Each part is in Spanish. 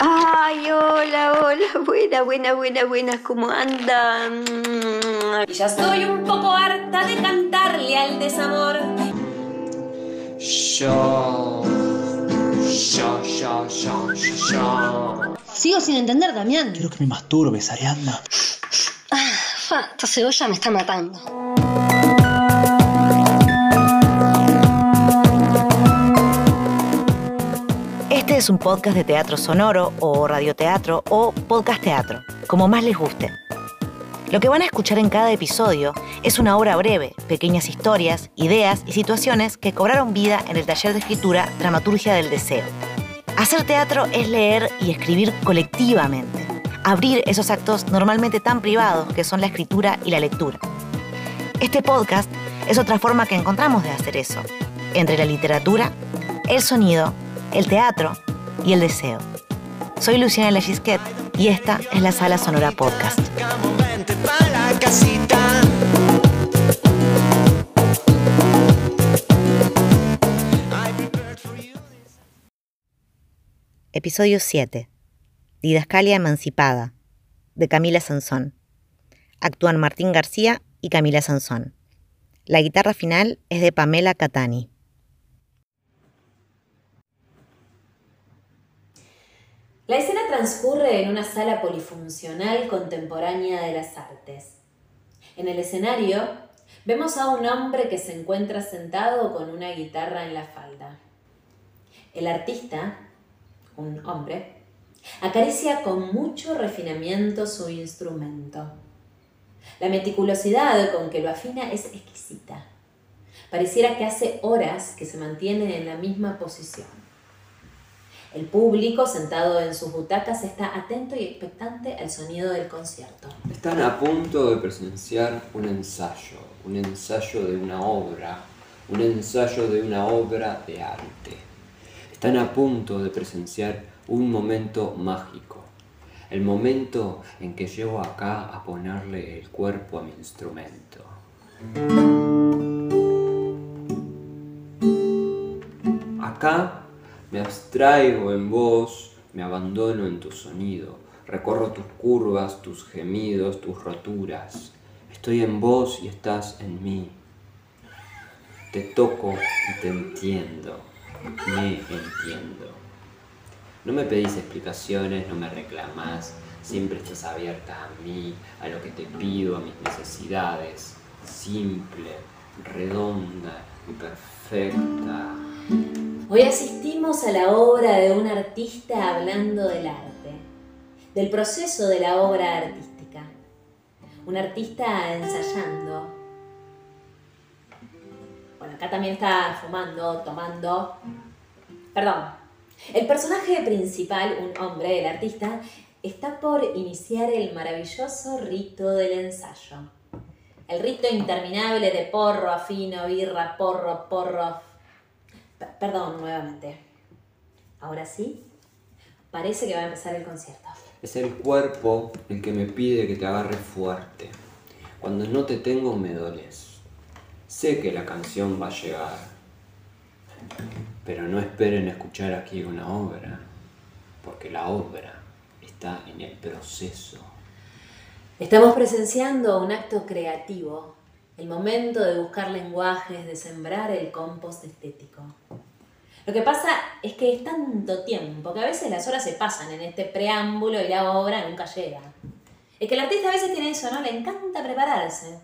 Ay, hola, hola, buena, buena, buena, buena, ¿cómo andan? Y ya estoy un poco harta de cantarle al desamor. Yo. Yo, yo, yo, yo. Sigo sin entender, Damián. Quiero que me masturbes, Ariadna. Fa, esta cebolla me está matando. Es un podcast de teatro sonoro o radioteatro o podcast teatro, como más les guste. Lo que van a escuchar en cada episodio es una obra breve, pequeñas historias, ideas y situaciones que cobraron vida en el taller de escritura Dramaturgia del Deseo. Hacer teatro es leer y escribir colectivamente, abrir esos actos normalmente tan privados que son la escritura y la lectura. Este podcast es otra forma que encontramos de hacer eso, entre la literatura, el sonido, el teatro y el deseo. Soy Luciana Legisquet y esta es la Sala Sonora Podcast. Episodio 7. Didascalia Emancipada, de Camila Sansón. Actúan Martín García y Camila Sansón. La guitarra final es de Pamela Catani. La escena transcurre en una sala polifuncional contemporánea de las artes. En el escenario vemos a un hombre que se encuentra sentado con una guitarra en la falda. El artista, un hombre, acaricia con mucho refinamiento su instrumento. La meticulosidad con que lo afina es exquisita. Pareciera que hace horas que se mantiene en la misma posición. El público, sentado en sus butacas, está atento y expectante al sonido del concierto. Están a punto de presenciar un ensayo, un ensayo de una obra, un ensayo de una obra de arte. Están a punto de presenciar un momento mágico, el momento en que llego acá a ponerle el cuerpo a mi instrumento. Acá me abstraigo en vos, me abandono en tu sonido, recorro tus curvas, tus gemidos, tus roturas. Estoy en vos y estás en mí. Te toco y te entiendo, me entiendo. No me pedís explicaciones, no me reclamás, siempre estás abierta a mí, a lo que te pido, a mis necesidades. Simple, redonda y perfecta. Hoy asistimos a la obra de un artista hablando del arte, del proceso de la obra artística. Un artista ensayando. Bueno, acá también está fumando, tomando. Perdón. El personaje principal, un hombre, el artista, está por iniciar el maravilloso rito del ensayo. El rito interminable de porro, afino, birra, porro, porro, Perdón, nuevamente. Ahora sí, parece que va a empezar el concierto. Es el cuerpo el que me pide que te agarre fuerte. Cuando no te tengo me doles. Sé que la canción va a llegar. Pero no esperen escuchar aquí una obra. Porque la obra está en el proceso. Estamos presenciando un acto creativo, el momento de buscar lenguajes, de sembrar el compost estético. Lo que pasa es que es tanto tiempo que a veces las horas se pasan en este preámbulo y la obra nunca llega. Es que el artista a veces tiene eso, ¿no? Le encanta prepararse.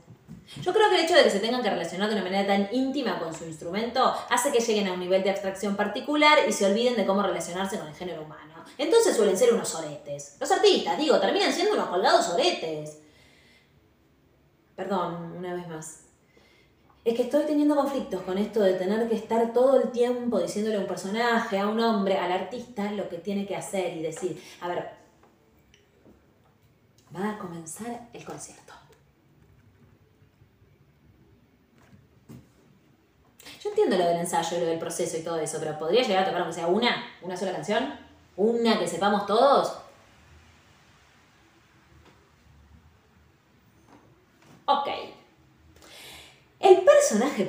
Yo creo que el hecho de que se tengan que relacionar de una manera tan íntima con su instrumento hace que lleguen a un nivel de abstracción particular y se olviden de cómo relacionarse con el género humano. Entonces suelen ser unos oretes. Los artistas, digo, terminan siendo unos colgados oretes. Perdón, una vez más. Es que estoy teniendo conflictos con esto de tener que estar todo el tiempo diciéndole a un personaje, a un hombre, al artista, lo que tiene que hacer y decir. A ver, va a comenzar el concierto. Yo entiendo lo del ensayo y lo del proceso y todo eso, pero ¿podría llegar a tocar aunque sea una? ¿Una sola canción? ¿Una que sepamos todos? Ok. El personaje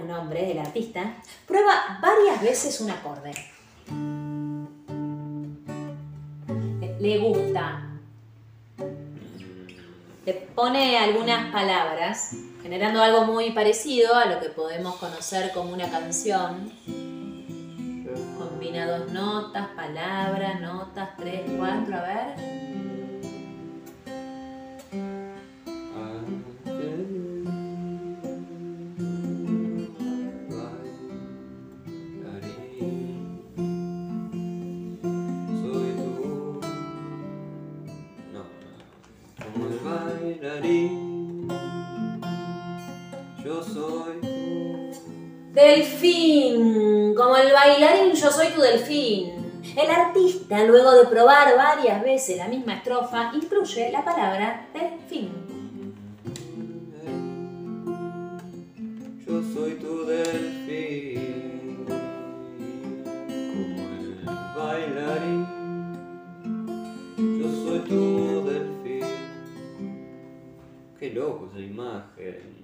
un hombre, el artista, prueba varias veces un acorde. le gusta. Le pone algunas palabras, generando algo muy parecido a lo que podemos conocer como una canción. Combina dos notas, palabras, notas, tres, cuatro, a ver. Bailarín yo soy tu delfín. El artista, luego de probar varias veces la misma estrofa, incluye la palabra delfín. Yo soy tu delfín. Como el bailarín. Yo soy tu delfín. Qué loco esa imagen.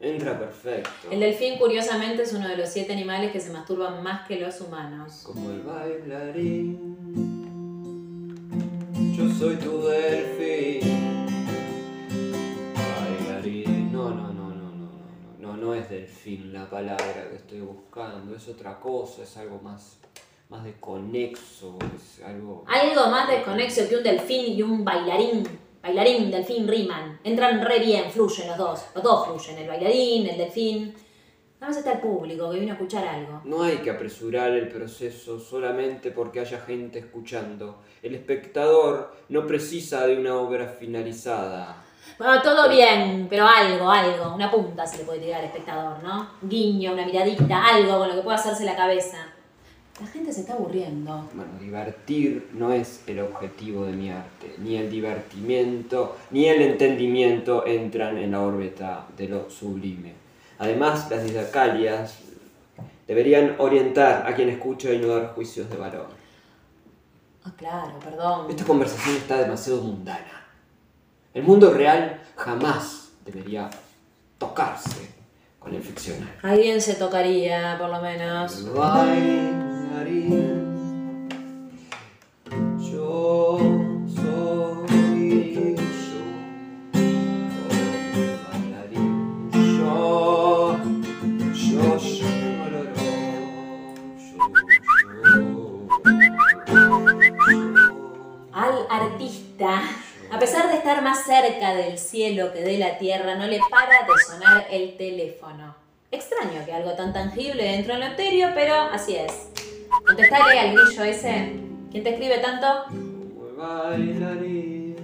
Entra perfecto. El delfín, curiosamente, es uno de los siete animales que se masturban más que los humanos. Como el bailarín, yo soy tu delfín. Bailarín. No, no, no, no, no, no, no, no es delfín la palabra que estoy buscando. Es otra cosa, es algo más más desconexo, es algo... Algo más desconexo que un delfín y un bailarín. Bailarín, delfín riman. Entran re bien, fluyen los dos. Los dos fluyen, el bailarín, el delfín. Nada más está el público que vino a escuchar algo. No hay que apresurar el proceso solamente porque haya gente escuchando. El espectador no precisa de una obra finalizada. Bueno, todo bien, pero algo, algo. Una punta se le puede tirar al espectador, ¿no? Guiño, una miradita, algo con lo que pueda hacerse la cabeza. La gente se está aburriendo. Bueno, divertir no es el objetivo de mi arte. Ni el divertimiento ni el entendimiento entran en la órbita de lo sublime. Además, las didacalias deberían orientar a quien escucha y no dar juicios de valor. Ah, claro, perdón. Esta conversación está demasiado mundana. El mundo real jamás debería tocarse con el ficcional. Alguien se tocaría, por lo menos. Bailarín, del cielo que de la tierra, no le para de sonar el teléfono. Extraño que algo tan tangible en lo etéreo, pero así es. Contestale al grillo ese. ¿Quién te escribe tanto?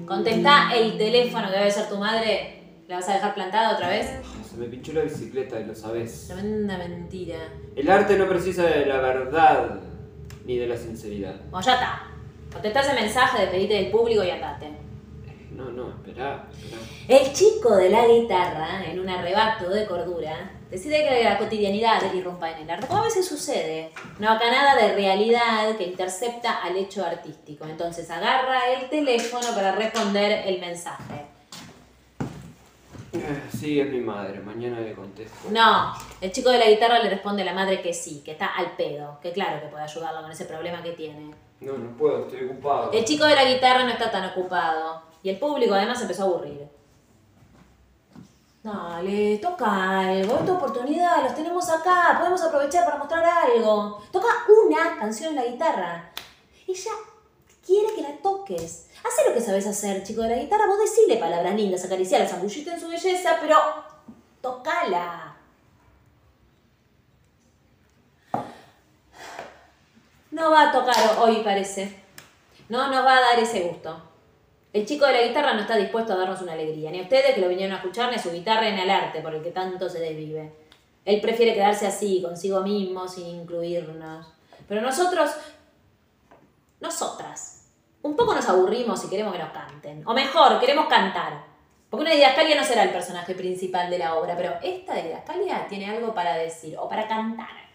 Contesta el teléfono que debe ser tu madre. ¿La vas a dejar plantada otra vez? Se me pinchó la bicicleta y lo sabes. Tremenda mentira. El arte no precisa de la verdad ni de la sinceridad. Bueno, ya está. Contestá ese mensaje, despedite del público y andate. No, no, espera. El chico de la guitarra, en un arrebato de cordura, decide que la cotidianidad irrumpa en el arte. Como a veces sucede, una bacanada de realidad que intercepta al hecho artístico. Entonces agarra el teléfono para responder el mensaje. Eh, Sí, es mi madre, mañana le contesto. No, el chico de la guitarra le responde a la madre que sí, que está al pedo, que claro que puede ayudarlo con ese problema que tiene. No, no puedo, estoy ocupado. El chico de la guitarra no está tan ocupado y el público además empezó a aburrir. Dale, toca algo, es tu oportunidad, los tenemos acá, podemos aprovechar para mostrar algo. Toca una canción en la guitarra. Ella quiere que la toques. Haz lo que sabes hacer, chico de la guitarra, vos decile palabras lindas, acariciarla, zambullite en su belleza, pero tocala. No va a tocar hoy, parece. No nos va a dar ese gusto. El chico de la guitarra no está dispuesto a darnos una alegría, ni a ustedes que lo vinieron a escuchar, ni a su guitarra, ni al arte por el que tanto se desvive. Él prefiere quedarse así, consigo mismo, sin incluirnos. Pero nosotros, nosotras, un poco nos aburrimos y queremos que nos canten. O mejor, queremos cantar. Porque una didascalia no será el personaje principal de la obra, pero esta didascalia tiene algo para decir o para cantar.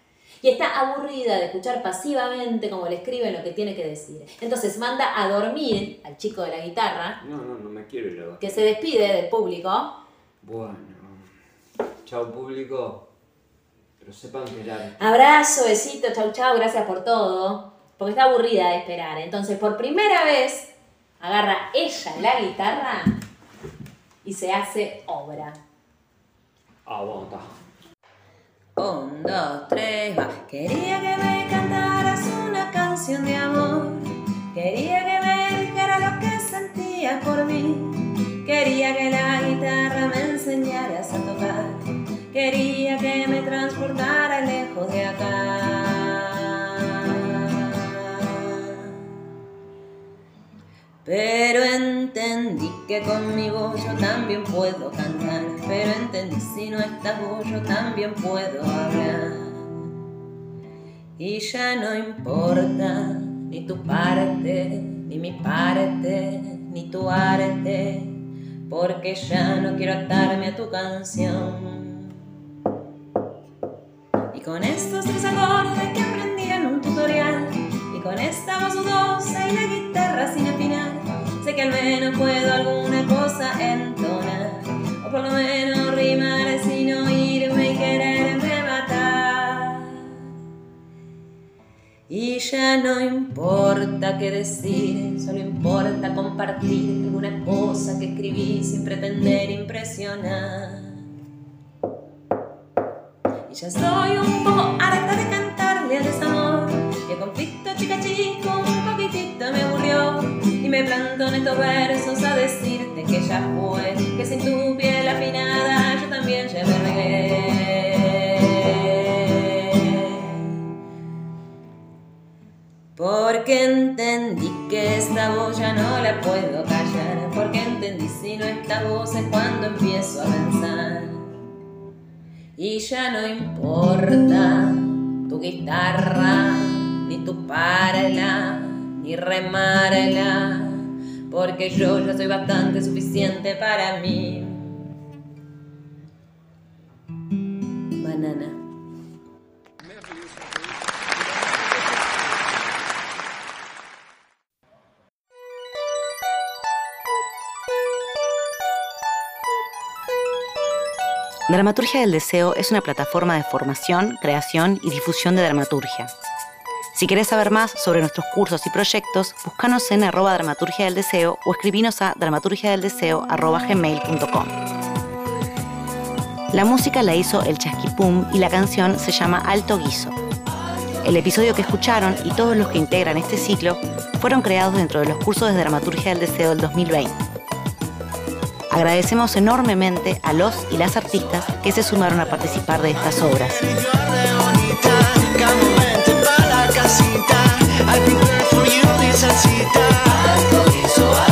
Y está aburrida de escuchar pasivamente como le escriben lo que tiene que decir. Entonces manda a dormir al chico de la guitarra, No, no, no me quiero ir a que se despide del público. Bueno. Chao público. Pero sepan que. Abrazo, besito, chau chau, gracias por todo. porque está aburrida de esperar. Entonces, por primera vez, agarra ella la guitarra y se hace obra. Aguanta. Un, dos, tres. Quería que me cantaras una canción de amor. Quería que me dijera lo que sentías por mí. Quería que la guitarra me enseñaras a tocar. Quería que me transportara lejos de acá. Pero entendí que con mi voz yo también puedo cantar. Pero entendí si no estás vos yo también puedo hablar. Y ya no importa ni tu parte, ni mi parte, ni tu arte. Porque ya no quiero atarme a tu canción. Y con estos tres acordes que aprendí en un tutorial Y con esta voz dudosa y la guitarra sin afinar Sé que al menos puedo O por lo menos rimar sin oírme y quererme matar Y ya no importa qué decir, solo importa compartir alguna cosa que escribí sin pretender impresionar y ya estoy un poco harta de cantarle al desamor. Y el conflicto chica chico un poquitito me aburrió. Y me planto en estos versos a decirte que ya fue. Que sin tu piel afinada yo también ya me regué. Porque entendí que esta voz ya no la puedo callar. Porque entendí si no esta voz es cuando empiezo a pensar. Y ya no importa tu guitarra, ni tu parla, ni remarla, porque yo ya soy bastante suficiente para mí. Banana. Dramaturgia del Deseo es una plataforma de formación, creación y difusión de dramaturgia. Si querés saber más sobre nuestros cursos y proyectos, búscanos en arroba dramaturgia del deseo o escribinos a dramaturgiadeldeseo.gmail.com. La música la hizo El Chasquipum y la canción se llama Alto Guiso. El episodio que escucharon y todos los que integran este ciclo fueron creados dentro de los cursos de Dramaturgia del Deseo del 2020. Agradecemos enormemente a los y las artistas que se sumaron a participar de estas obras. I'll be there for you, Disancita.